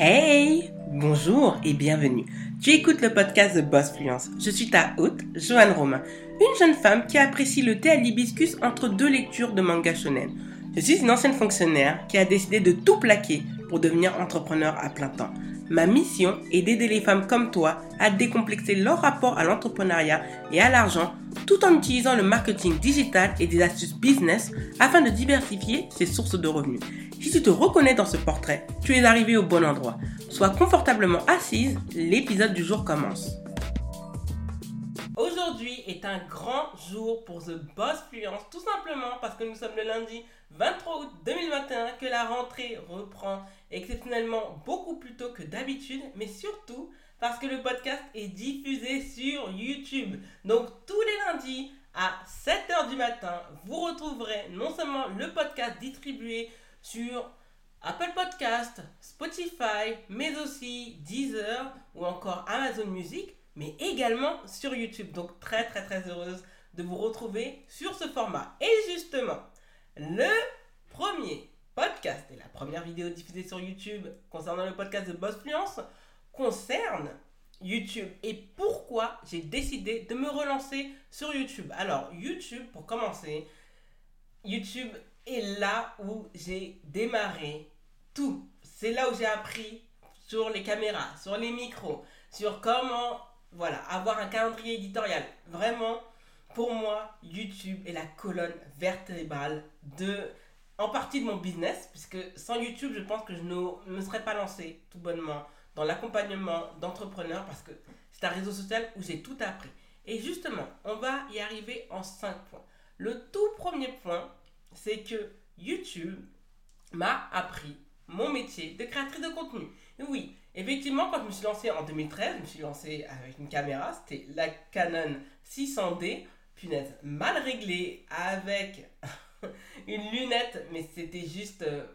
Hey Bonjour et bienvenue. Tu écoutes le podcast de Boss Fluence. Je suis ta hôte, Joanne Romain, une jeune femme qui apprécie le thé à l'hibiscus entre deux lectures de manga shonen. Je suis une ancienne fonctionnaire qui a décidé de tout plaquer pour devenir entrepreneur à plein temps. Ma mission est d'aider les femmes comme toi à décomplexer leur rapport à l'entrepreneuriat et à l'argent tout en utilisant le marketing digital et des astuces business afin de diversifier ses sources de revenus. Si tu te reconnais dans ce portrait, tu es arrivé au bon endroit. Sois confortablement assise, l'épisode du jour commence. Aujourd'hui est un grand jour pour The Boss Fluence, tout simplement parce que nous sommes le lundi 23 août 2021, que la rentrée reprend exceptionnellement beaucoup plus tôt que d'habitude, mais surtout parce que le podcast est diffusé sur YouTube. Donc tous les lundis à 7h du matin, vous retrouverez non seulement le podcast distribué sur Apple Podcast, Spotify, mais aussi Deezer ou encore Amazon Music, mais également sur YouTube. Donc très très très heureuse de vous retrouver sur ce format. Et justement, le premier podcast et la première vidéo diffusée sur YouTube concernant le podcast de Boss Fluence concerne YouTube et pourquoi j'ai décidé de me relancer sur YouTube? Alors YouTube, pour commencer, YouTube est là où j'ai démarré tout. C'est là où j'ai appris sur les caméras, sur les micros, sur comment voilà, avoir un calendrier éditorial. Vraiment, pour moi, YouTube est la colonne vertébrale de, en partie de mon business, puisque sans YouTube, je pense que je ne me serais pas lancé tout bonnement dans l'accompagnement d'entrepreneurs, parce que c'est un réseau social où j'ai tout appris. Et justement, on va y arriver en cinq points. Le tout premier point, c'est que YouTube m'a appris mon métier de créatrice de contenu. Oui, effectivement, quand je me suis lancée en 2013, je me suis lancée avec une caméra, c'était la Canon 600D, punaise, mal réglée, avec une lunette, mais c'était juste euh,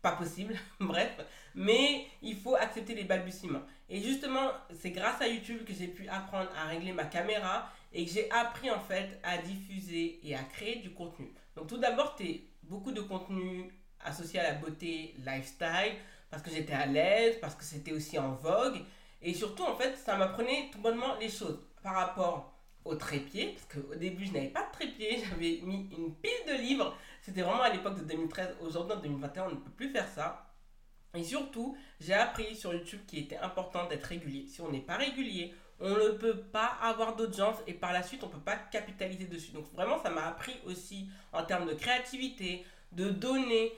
pas possible, bref. Mais il faut accepter les balbutiements. Et justement, c'est grâce à YouTube que j'ai pu apprendre à régler ma caméra et que j'ai appris en fait à diffuser et à créer du contenu. Donc tout d'abord, c'était beaucoup de contenu associé à la beauté lifestyle, parce que j'étais à l'aise, parce que c'était aussi en vogue. Et surtout, en fait, ça m'apprenait tout bonnement les choses par rapport au trépied, parce qu'au début, je n'avais pas de trépied, j'avais mis une pile de livres. C'était vraiment à l'époque de 2013. Aujourd'hui, en 2021, on ne peut plus faire ça. Et surtout, j'ai appris sur YouTube qu'il était important d'être régulier. Si on n'est pas régulier, on ne peut pas avoir d'audience et par la suite, on ne peut pas capitaliser dessus. Donc vraiment, ça m'a appris aussi en termes de créativité, de donner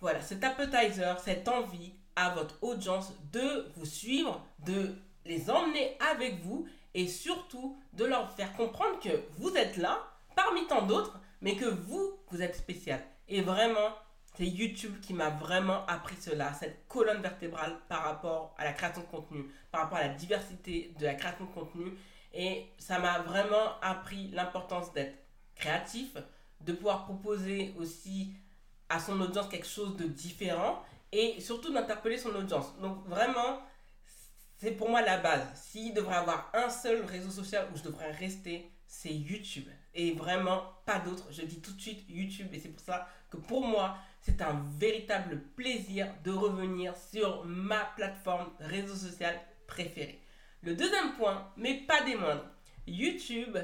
voilà, cet appetizer, cette envie à votre audience de vous suivre, de les emmener avec vous et surtout de leur faire comprendre que vous êtes là parmi tant d'autres, mais que vous, vous êtes spécial. Et vraiment, c'est YouTube qui m'a vraiment appris cela, cette colonne vertébrale par rapport à la création de contenu, par rapport à la diversité de la création de contenu. Et ça m'a vraiment appris l'importance d'être créatif, de pouvoir proposer aussi à son audience quelque chose de différent et surtout d'interpeller son audience. Donc vraiment, c'est pour moi la base. S'il devrait avoir un seul réseau social où je devrais rester, c'est YouTube. Et vraiment, pas d'autre. Je dis tout de suite YouTube. Et c'est pour ça que pour moi, c'est un véritable plaisir de revenir sur ma plateforme réseau social préférée. Le deuxième point, mais pas des moindres, YouTube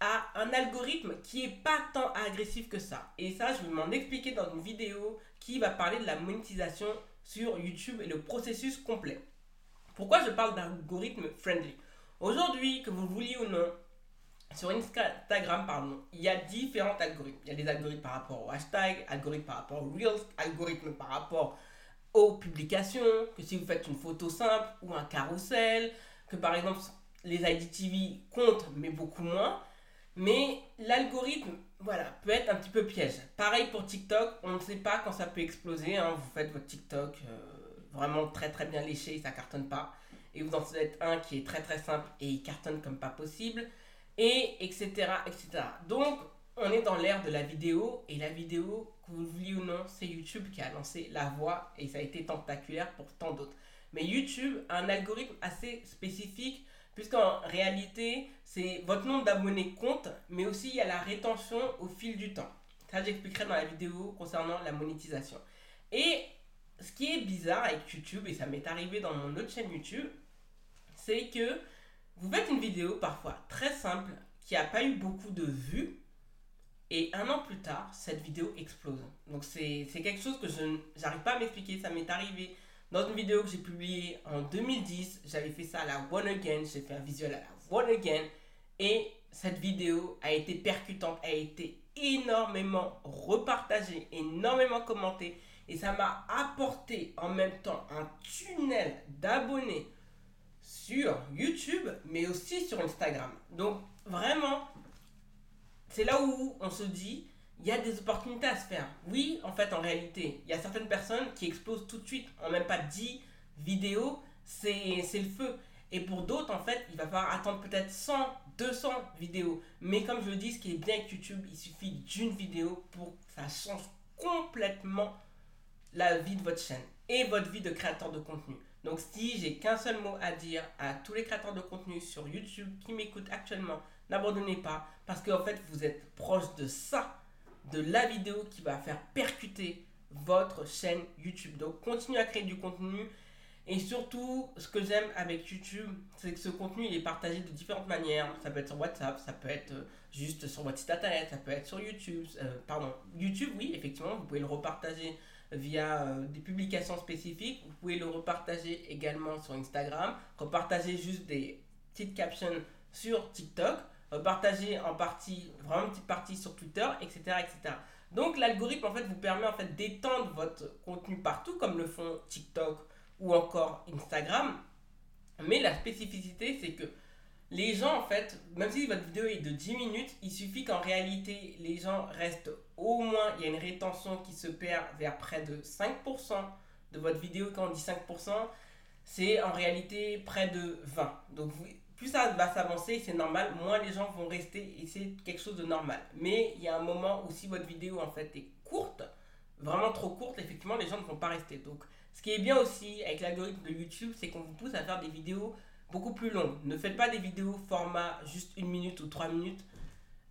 a un algorithme qui est pas tant agressif que ça. Et ça, je vais m'en expliquer dans une vidéo qui va parler de la monétisation sur YouTube et le processus complet. Pourquoi je parle d'algorithme friendly? Aujourd'hui, que vous le vouliez ou non, sur Instagram, pardon, il y a différents algorithmes. Il y a des algorithmes par rapport au hashtag, algorithmes par rapport aux reels, algorithmes par rapport aux publications, que si vous faites une photo simple ou un carrousel, que par exemple les IDTV comptent mais beaucoup moins. Mais l'algorithme, voilà, peut être un petit peu piège. Pareil pour TikTok, on ne sait pas quand ça peut exploser. Hein. Vous faites votre TikTok euh, vraiment très très bien léché et ça cartonne pas. Et vous en faites un qui est très très simple et il cartonne comme pas possible. Et etc. etc. Donc, on est dans l'ère de la vidéo. Et la vidéo, que vous le ou non, c'est YouTube qui a lancé la voix. Et ça a été tentaculaire pour tant d'autres. Mais YouTube a un algorithme assez spécifique puisqu'en réalité, c'est votre nombre d'abonnés compte, mais aussi il y a la rétention au fil du temps. Ça, j'expliquerai dans la vidéo concernant la monétisation. Et ce qui est bizarre avec YouTube, et ça m'est arrivé dans mon autre chaîne YouTube, c'est que vous faites une vidéo parfois très simple qui n'a pas eu beaucoup de vues, et un an plus tard, cette vidéo explose. Donc c'est quelque chose que je n'arrive pas à m'expliquer, ça m'est arrivé dans une vidéo que j'ai publiée en 2010, j'avais fait ça à la One Again, j'ai fait un visuel à la One Again, et cette vidéo a été percutante, a été énormément repartagée, énormément commentée, et ça m'a apporté en même temps un tunnel d'abonnés sur YouTube, mais aussi sur Instagram. Donc vraiment, c'est là où on se dit, il y a des opportunités à se faire. Oui, en fait, en réalité, il y a certaines personnes qui explosent tout de suite. En même pas 10 vidéos, c'est le feu. Et pour d'autres, en fait, il va falloir attendre peut-être 100, 200 vidéos. Mais comme je le dis, ce qui est bien avec YouTube, il suffit d'une vidéo pour que ça change complètement la vie de votre chaîne et votre vie de créateur de contenu. Donc si j'ai qu'un seul mot à dire à tous les créateurs de contenu sur YouTube qui m'écoutent actuellement, n'abandonnez pas parce qu'en fait vous êtes proche de ça, de la vidéo qui va faire percuter votre chaîne YouTube. Donc continuez à créer du contenu et surtout, ce que j'aime avec YouTube, c'est que ce contenu il est partagé de différentes manières. Ça peut être sur WhatsApp, ça peut être euh, juste sur votre site internet, ça peut être sur YouTube. Euh, pardon, YouTube, oui, effectivement, vous pouvez le repartager via euh, des publications spécifiques. Vous pouvez le repartager également sur Instagram, repartager juste des petites captions sur TikTok, repartager en partie, vraiment une petite partie sur Twitter, etc. etc. Donc l'algorithme en fait vous permet en fait d'étendre votre contenu partout comme le font TikTok ou encore Instagram. Mais la spécificité c'est que les gens, en fait, même si votre vidéo est de 10 minutes, il suffit qu'en réalité, les gens restent au moins, il y a une rétention qui se perd vers près de 5% de votre vidéo. Quand on dit 5%, c'est en réalité près de 20. Donc, plus ça va s'avancer, c'est normal, moins les gens vont rester et c'est quelque chose de normal. Mais il y a un moment où si votre vidéo, en fait, est courte, vraiment trop courte, effectivement, les gens ne vont pas rester. Donc, ce qui est bien aussi avec l'algorithme de YouTube, c'est qu'on vous pousse à faire des vidéos beaucoup plus long. Ne faites pas des vidéos format juste une minute ou trois minutes.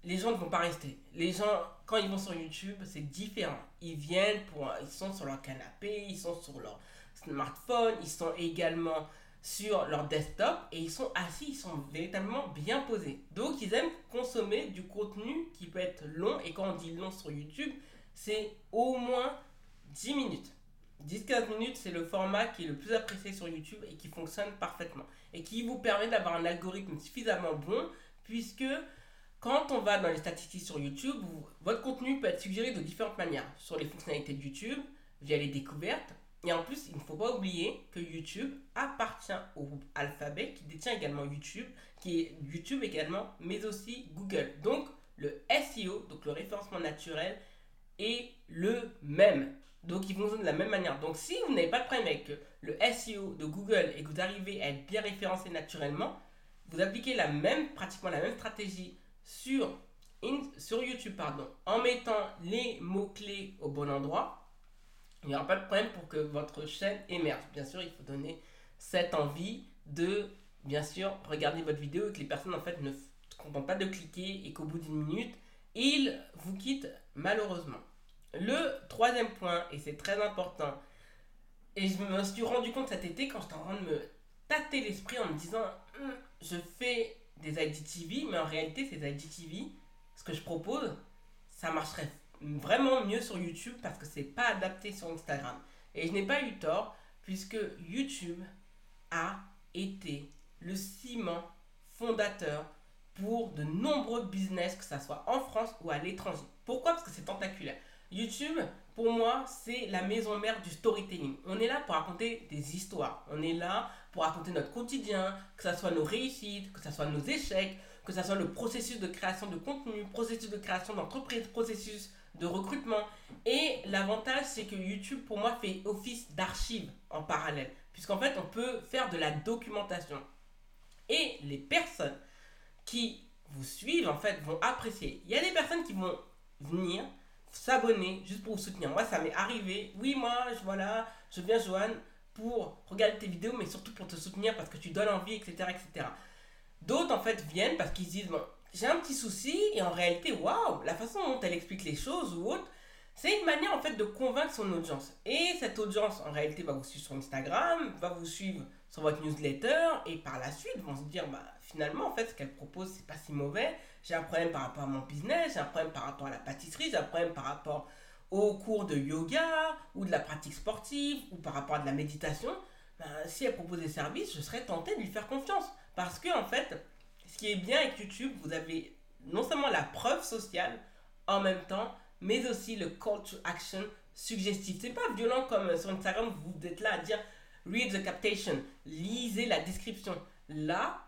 Les gens ne vont pas rester. Les gens, quand ils vont sur YouTube, c'est différent. Ils viennent pour, ils sont sur leur canapé, ils sont sur leur smartphone, ils sont également sur leur desktop et ils sont assis, ils sont véritablement bien posés. Donc ils aiment consommer du contenu qui peut être long et quand on dit long sur YouTube, c'est au moins 10 minutes. 10-15 minutes, c'est le format qui est le plus apprécié sur YouTube et qui fonctionne parfaitement. Et qui vous permet d'avoir un algorithme suffisamment bon, puisque quand on va dans les statistiques sur YouTube, votre contenu peut être suggéré de différentes manières. Sur les fonctionnalités de YouTube, via les découvertes. Et en plus, il ne faut pas oublier que YouTube appartient au groupe Alphabet, qui détient également YouTube, qui est YouTube également, mais aussi Google. Donc, le SEO, donc le référencement naturel, est le même. Donc, ils fonctionnent de la même manière. Donc, si vous n'avez pas de problème avec le SEO de Google et que vous arrivez à être bien référencé naturellement, vous appliquez la même, pratiquement la même stratégie sur, sur YouTube pardon, en mettant les mots-clés au bon endroit. Il n'y aura pas de problème pour que votre chaîne émerge. Bien sûr, il faut donner cette envie de, bien sûr, regarder votre vidéo et que les personnes en fait ne contentent pas de cliquer et qu'au bout d'une minute, ils vous quittent malheureusement. Le troisième point, et c'est très important, et je me suis rendu compte cet été quand j'étais en train de me tâter l'esprit en me disant hum, je fais des IGTV, mais en réalité, ces IGTV, ce que je propose, ça marcherait vraiment mieux sur YouTube parce que c'est pas adapté sur Instagram. Et je n'ai pas eu tort puisque YouTube a été le ciment fondateur pour de nombreux business, que ce soit en France ou à l'étranger. Pourquoi? Parce que c'est tentaculaire. YouTube, pour moi, c'est la maison mère du storytelling. On est là pour raconter des histoires. On est là pour raconter notre quotidien, que ce soit nos réussites, que ce soit nos échecs, que ce soit le processus de création de contenu, processus de création d'entreprise, processus de recrutement. Et l'avantage, c'est que YouTube, pour moi, fait office d'archive en parallèle. Puisqu'en fait, on peut faire de la documentation. Et les personnes qui vous suivent, en fait, vont apprécier. Il y a des personnes qui vont venir s'abonner juste pour vous soutenir. Moi, ça m'est arrivé. Oui, moi, je, voilà, je viens, Johan, pour regarder tes vidéos, mais surtout pour te soutenir parce que tu donnes envie, etc. etc. D'autres, en fait, viennent parce qu'ils disent, bon, j'ai un petit souci, et en réalité, waouh, la façon dont elle explique les choses ou autre, C'est une manière en fait de convaincre son audience. Et cette audience en réalité va vous suivre sur Instagram, va vous suivre sur votre newsletter et par la suite vont se dire bah finalement en fait ce qu'elle propose c'est pas si mauvais. J'ai un problème par rapport à mon business, j'ai un problème par rapport à la pâtisserie, j'ai un problème par rapport au cours de yoga ou de la pratique sportive ou par rapport à de la méditation. Bah, si elle propose des services, je serais tenté de lui faire confiance. Parce que en fait, ce qui est bien avec YouTube, vous avez non seulement la preuve sociale en même temps, mais aussi le call to action suggestif. C'est pas violent comme sur Instagram, vous êtes là à dire read the captation, lisez la description. Là,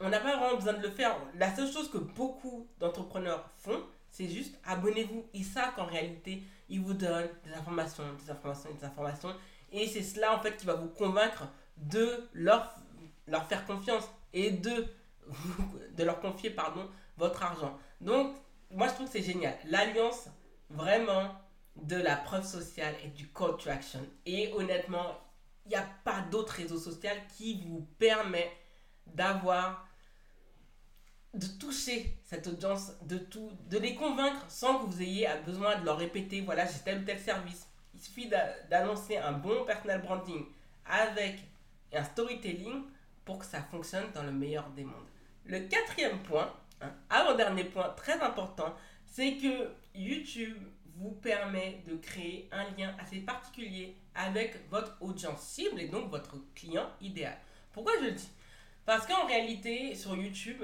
on n'a pas vraiment besoin de le faire. La seule chose que beaucoup d'entrepreneurs font, c'est juste abonnez-vous. Ils savent qu'en réalité, ils vous donnent des informations, des informations, des informations. Et c'est cela en fait qui va vous convaincre de leur, leur faire confiance et de, de leur confier pardon, votre argent. Donc, moi je trouve que c'est génial. L'alliance vraiment de la preuve sociale et du call to action. Et honnêtement, il n'y a pas d'autre réseau social qui vous permet d'avoir de toucher cette audience, de tout, de les convaincre sans que vous ayez besoin de leur répéter, voilà, j'ai tel ou tel service. Il suffit d'annoncer un bon personal branding avec un storytelling pour que ça fonctionne dans le meilleur des mondes. Le quatrième point, hein, avant-dernier point très important, c'est que YouTube vous permet de créer un lien assez particulier avec votre audience cible et donc votre client idéal. Pourquoi je le dis? Parce qu'en réalité, sur YouTube,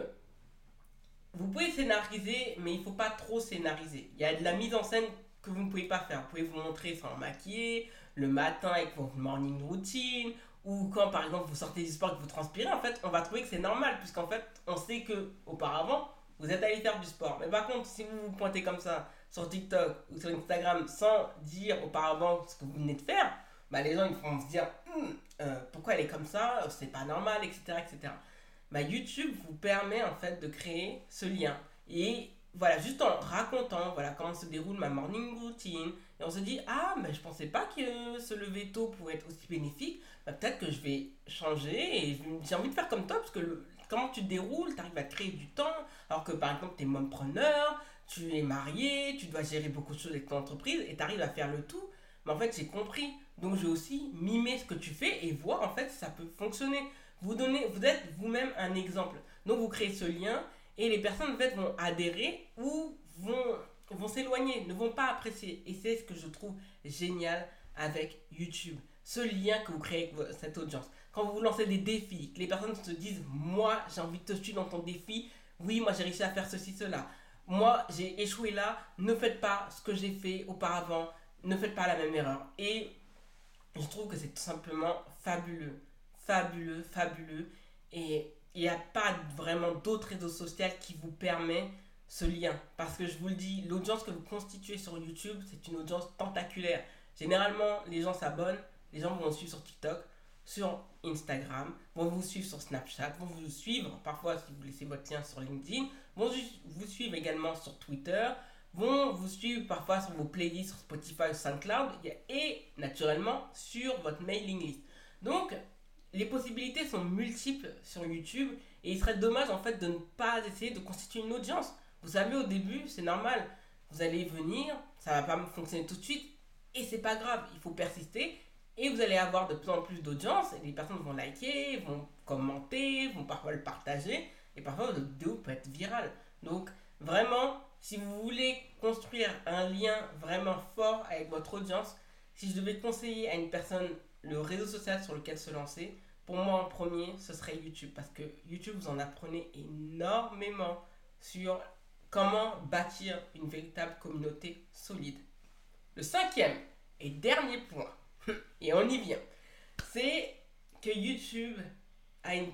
vous pouvez scénariser, mais il ne faut pas trop scénariser. Il y a de la mise en scène que vous ne pouvez pas faire. Vous pouvez vous montrer sans maquiller, le matin avec votre morning routine, ou quand par exemple vous sortez du sport et que vous transpirez, en fait, on va trouver que c'est normal, puisqu'en fait, on sait que auparavant, vous êtes allé faire du sport. Mais par contre, si vous vous pointez comme ça sur TikTok ou sur Instagram sans dire auparavant ce que vous venez de faire, bah, les gens ils vont se dire hum, euh, pourquoi elle est comme ça, c'est pas normal, etc. etc. Bah, YouTube vous permet en fait de créer ce lien. Et voilà, juste en racontant voilà, comment se déroule ma morning routine, et on se dit Ah, mais je pensais pas que ce lever tôt pouvait être aussi bénéfique, bah, peut-être que je vais changer et j'ai envie de faire comme toi, parce que comment tu te déroules, tu arrives à créer du temps, alors que par exemple, tu es preneur, tu es marié, tu dois gérer beaucoup de choses avec ton entreprise et tu arrives à faire le tout. Mais en fait, j'ai compris. Donc, je vais aussi mimer ce que tu fais et voir en fait si ça peut fonctionner. Vous, donnez, vous êtes vous-même un exemple. Donc, vous créez ce lien et les personnes en fait, vont adhérer ou vont, vont s'éloigner, ne vont pas apprécier. Et c'est ce que je trouve génial avec YouTube. Ce lien que vous créez avec cette audience. Quand vous lancez des défis, que les personnes se disent Moi, j'ai envie de te suivre dans ton défi. Oui, moi, j'ai réussi à faire ceci, cela. Moi, j'ai échoué là. Ne faites pas ce que j'ai fait auparavant. Ne faites pas la même erreur. Et je trouve que c'est tout simplement fabuleux fabuleux, fabuleux. Et il n'y a pas vraiment d'autres réseaux sociaux qui vous permet ce lien. Parce que je vous le dis, l'audience que vous constituez sur YouTube, c'est une audience tentaculaire. Généralement, les gens s'abonnent, les gens vont vous suivre sur TikTok, sur Instagram, vont vous suivre sur Snapchat, vont vous suivre parfois si vous laissez votre lien sur LinkedIn, vont vous suivre également sur Twitter, vont vous suivre parfois sur vos playlists sur Spotify ou SoundCloud et naturellement sur votre mailing list. Donc, les possibilités sont multiples sur YouTube et il serait dommage en fait de ne pas essayer de constituer une audience. Vous savez, au début, c'est normal. Vous allez venir, ça va pas fonctionner tout de suite et c'est pas grave. Il faut persister et vous allez avoir de plus en plus d'audience et les personnes vont liker, vont commenter, vont parfois le partager et parfois votre vidéo peut être virale. Donc, vraiment, si vous voulez construire un lien vraiment fort avec votre audience, si je devais conseiller à une personne le réseau social sur lequel se lancer, pour moi en premier, ce serait YouTube. Parce que YouTube, vous en apprenez énormément sur comment bâtir une véritable communauté solide. Le cinquième et dernier point, et on y vient, c'est que YouTube a une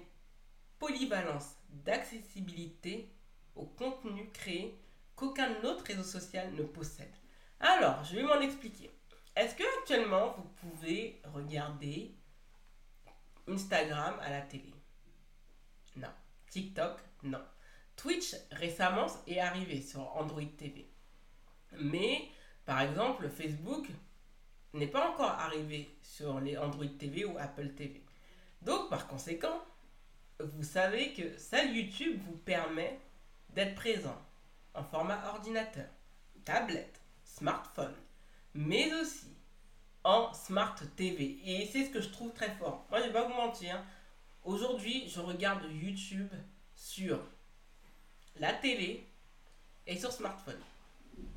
polyvalence d'accessibilité au contenu créé qu'aucun autre réseau social ne possède. Alors, je vais m'en expliquer. Est-ce que actuellement vous pouvez regarder Instagram à la télé? Non. TikTok? Non. Twitch récemment est arrivé sur Android TV. Mais par exemple, Facebook n'est pas encore arrivé sur les Android TV ou Apple TV. Donc par conséquent, vous savez que seul YouTube vous permet d'être présent en format ordinateur, tablette, smartphone, mais aussi en Smart TV. Et c'est ce que je trouve très fort. Moi, je vais pas vous mentir. Aujourd'hui, je regarde YouTube sur la télé et sur smartphone.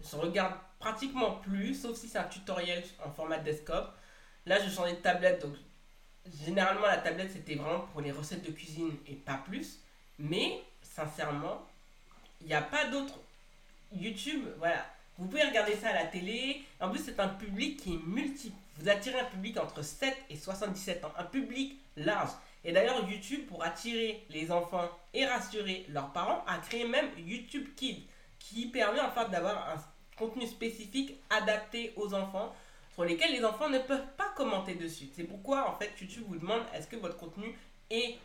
Je regarde pratiquement plus, sauf si c'est un tutoriel en format desktop. Là, je change de tablette, donc généralement la tablette c'était vraiment pour les recettes de cuisine et pas plus. Mais sincèrement, il n'y a pas d'autre YouTube. Voilà, vous pouvez regarder ça à la télé. En plus, c'est un public qui est multiple. Vous attirez un public entre 7 et 77 ans, un public large. Et d'ailleurs, YouTube, pour attirer les enfants et rassurer leurs parents, a créé même YouTube Kids, qui permet en fait d'avoir un contenu spécifique adapté aux enfants, sur lesquels les enfants ne peuvent pas commenter dessus. C'est pourquoi en fait YouTube vous demande est-ce que votre contenu est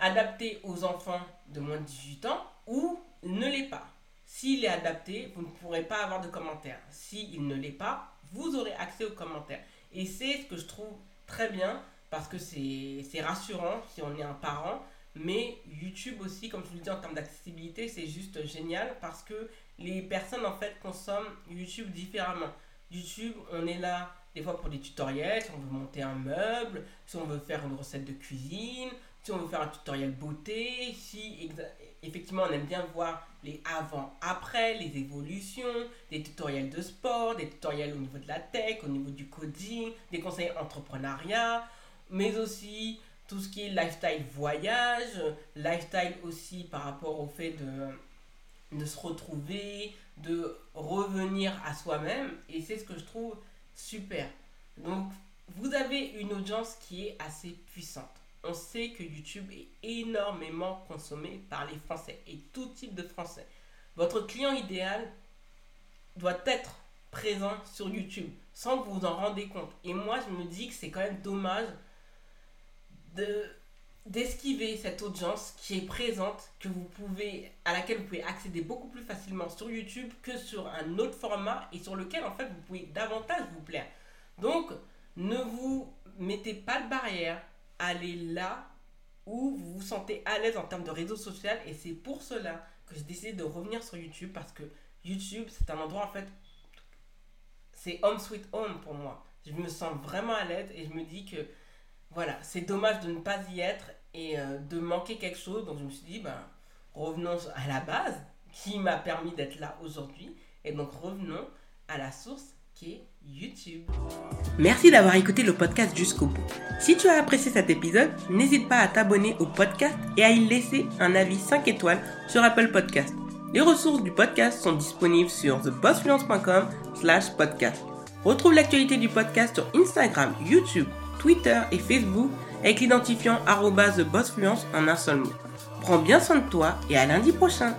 adapté aux enfants de moins de 18 ans ou ne l'est pas? S'il est adapté, vous ne pourrez pas avoir de commentaires. S'il ne l'est pas, vous aurez accès aux commentaires. Et c'est ce que je trouve très bien parce que c'est rassurant si on est un parent. Mais YouTube aussi, comme je vous le dis en termes d'accessibilité, c'est juste génial parce que les personnes en fait consomment YouTube différemment. YouTube, on est là des fois pour des tutoriels, si on veut monter un meuble, si on veut faire une recette de cuisine, si on veut faire un tutoriel beauté, si effectivement on aime bien voir les avant-après, les évolutions, des tutoriels de sport, des tutoriels au niveau de la tech, au niveau du coding, des conseils entrepreneuriat, mais aussi tout ce qui est lifestyle voyage, lifestyle aussi par rapport au fait de, de se retrouver, de revenir à soi-même, et c'est ce que je trouve super. Donc, vous avez une audience qui est assez puissante on sait que YouTube est énormément consommé par les Français et tout type de Français. Votre client idéal doit être présent sur YouTube sans que vous vous en rendez compte. Et moi, je me dis que c'est quand même dommage de d'esquiver cette audience qui est présente, que vous pouvez, à laquelle vous pouvez accéder beaucoup plus facilement sur YouTube que sur un autre format et sur lequel en fait vous pouvez davantage vous plaire. Donc, ne vous mettez pas de barrière, allez là où vous vous sentez à l'aise en termes de réseau social. Et c'est pour cela que j'ai décidé de revenir sur YouTube parce que YouTube, c'est un endroit en fait, c'est home sweet home pour moi. Je me sens vraiment à l'aise et je me dis que voilà, c'est dommage de ne pas y être et euh, de manquer quelque chose. Donc je me suis dit, ben, revenons à la base qui m'a permis d'être là aujourd'hui. Et donc revenons à la source qui est YouTube. Merci d'avoir écouté le podcast jusqu'au bout. Si tu as apprécié cet épisode, n'hésite pas à t'abonner au podcast et à y laisser un avis 5 étoiles sur Apple Podcast. Les ressources du podcast sont disponibles sur thebossfluence.com slash podcast. Retrouve l'actualité du podcast sur Instagram, YouTube, Twitter et Facebook avec l'identifiant thebossfluence en un seul mot. Prends bien soin de toi et à lundi prochain